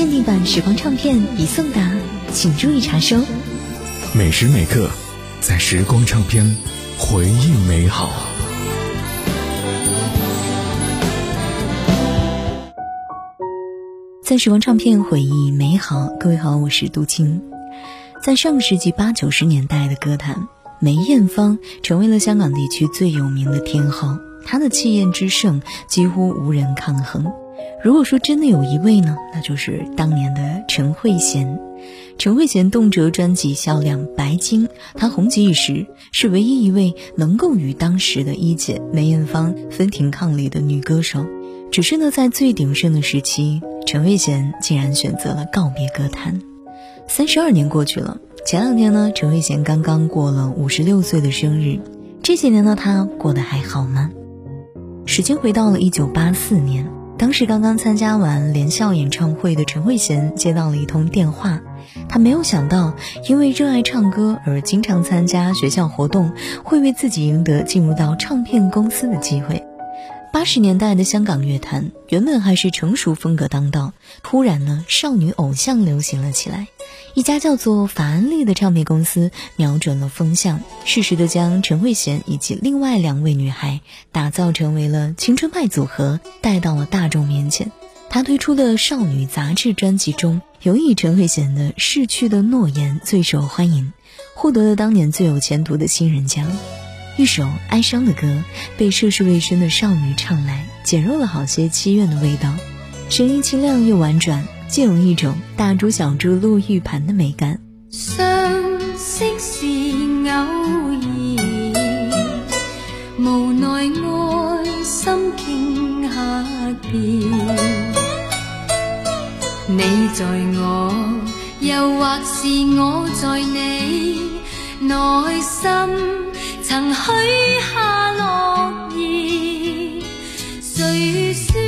限定版《时光唱片》已送达，请注意查收。每时每刻，在《时光唱片》回忆美好。在《时光唱片》回忆美好，各位好，我是杜青。在上个世纪八九十年代的歌坛，梅艳芳成为了香港地区最有名的天后，她的气焰之盛几乎无人抗衡。如果说真的有一位呢，那就是当年的陈慧娴。陈慧娴动辄专辑销量白金，她红极一时，是唯一一位能够与当时的一姐梅艳芳分庭抗礼的女歌手。只是呢，在最鼎盛的时期，陈慧娴竟然选择了告别歌坛。三十二年过去了，前两天呢，陈慧娴刚刚过了五十六岁的生日。这些年呢，她过得还好吗？时间回到了一九八四年。当时刚刚参加完联校演唱会的陈慧娴接到了一通电话，她没有想到，因为热爱唱歌而经常参加学校活动，会为自己赢得进入到唱片公司的机会。八十年代的香港乐坛原本还是成熟风格当道，突然呢，少女偶像流行了起来。一家叫做法安利的唱片公司瞄准了风向，适时地将陈慧娴以及另外两位女孩打造成为了青春派组合，带到了大众面前。她推出的《少女杂志》专辑中，尤以陈慧娴的《逝去的诺言》最受欢迎，获得了当年最有前途的新人奖。一首哀伤的歌，被涉世未深的少女唱来，减弱了好些凄怨的味道。声音清亮又婉转，竟有一种大珠小珠落玉盘的美感。相识是偶然，无奈爱心倾下变。你在我，又或是我在你内心。曾许下诺言，谁说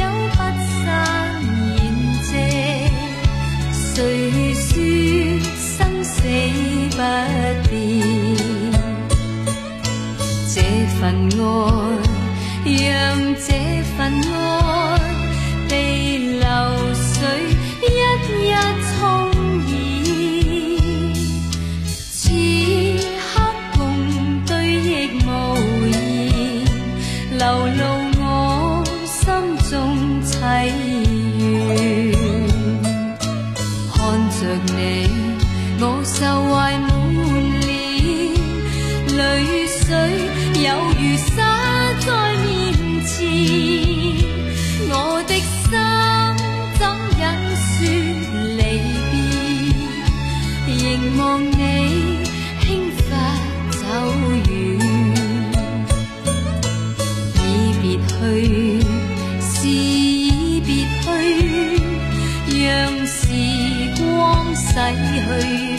有不散筵席？谁说生死不变？这份爱，让这份爱。洗去。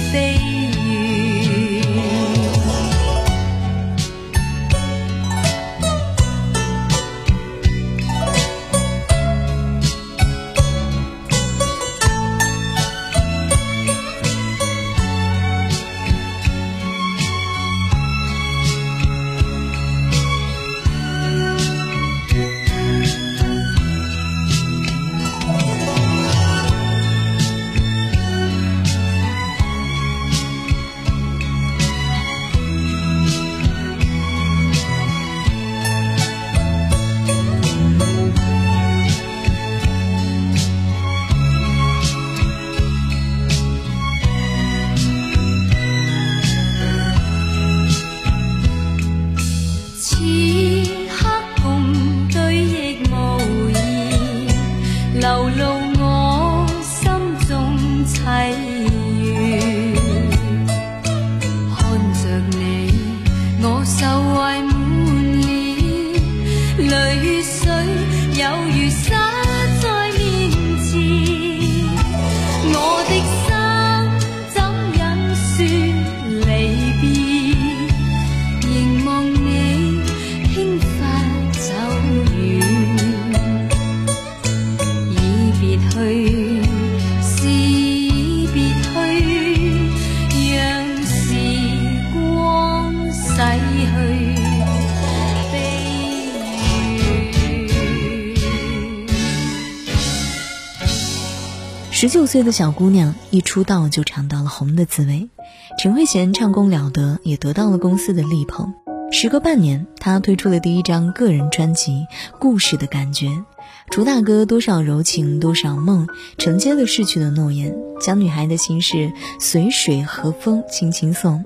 十九岁的小姑娘一出道就尝到了红的滋味，陈慧娴唱功了得，也得到了公司的力捧。时隔半年，她推出了第一张个人专辑《故事的感觉》，《主打歌《多少柔情，多少梦，承接了逝去的诺言，将女孩的心事随水和风轻轻送。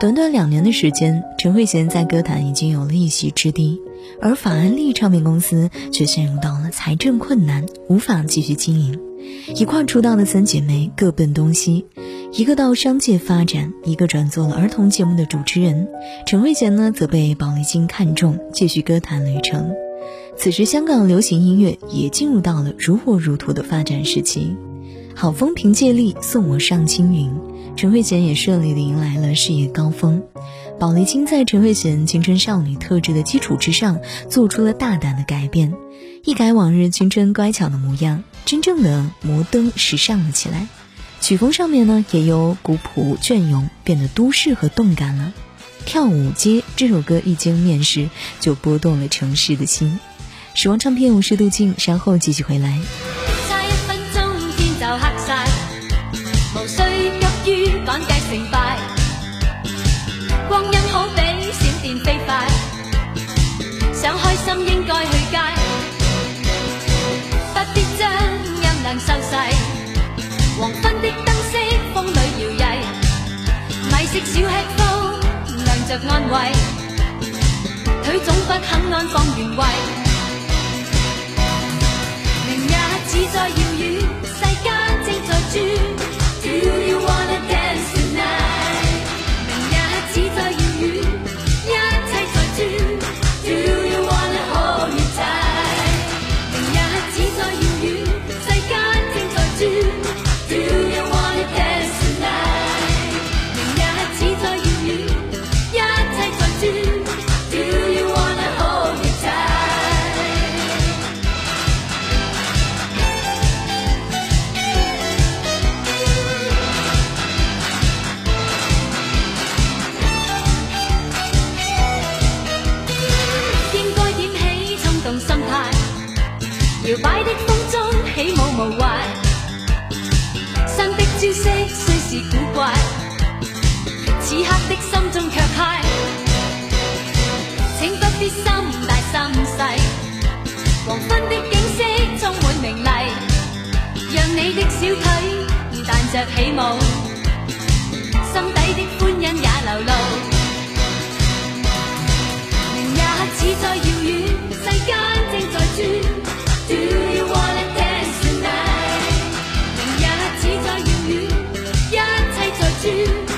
短短两年的时间，陈慧娴在歌坛已经有了一席之地，而法安利唱片公司却陷入到了财政困难，无法继续经营。一块出道的三姐妹各奔东西，一个到商界发展，一个转做了儿童节目的主持人。陈慧娴呢，则被宝丽金看中，继续歌坛旅程。此时，香港流行音乐也进入到了如火如荼的发展时期。好风凭借力，送我上青云。陈慧娴也顺利地迎来了事业高峰。宝丽金在陈慧娴青春少女特质的基础之上，做出了大胆的改变，一改往日青春乖巧的模样。真正的摩登时尚了起来，曲风上面呢，也由古朴隽永变得都市和动感了。《跳舞街》这首歌一经面世，就拨动了城市的心。时光唱片，我是杜静，稍后继续回来。小吃都量着安慰，腿总不肯安放原位，明日只在遥远。摇摆的风中起舞无坏，新的招式虽是古怪，此刻的心中却快，请不必心大心细。黄昏的景色充满明丽，让你的小腿弹着起舞。you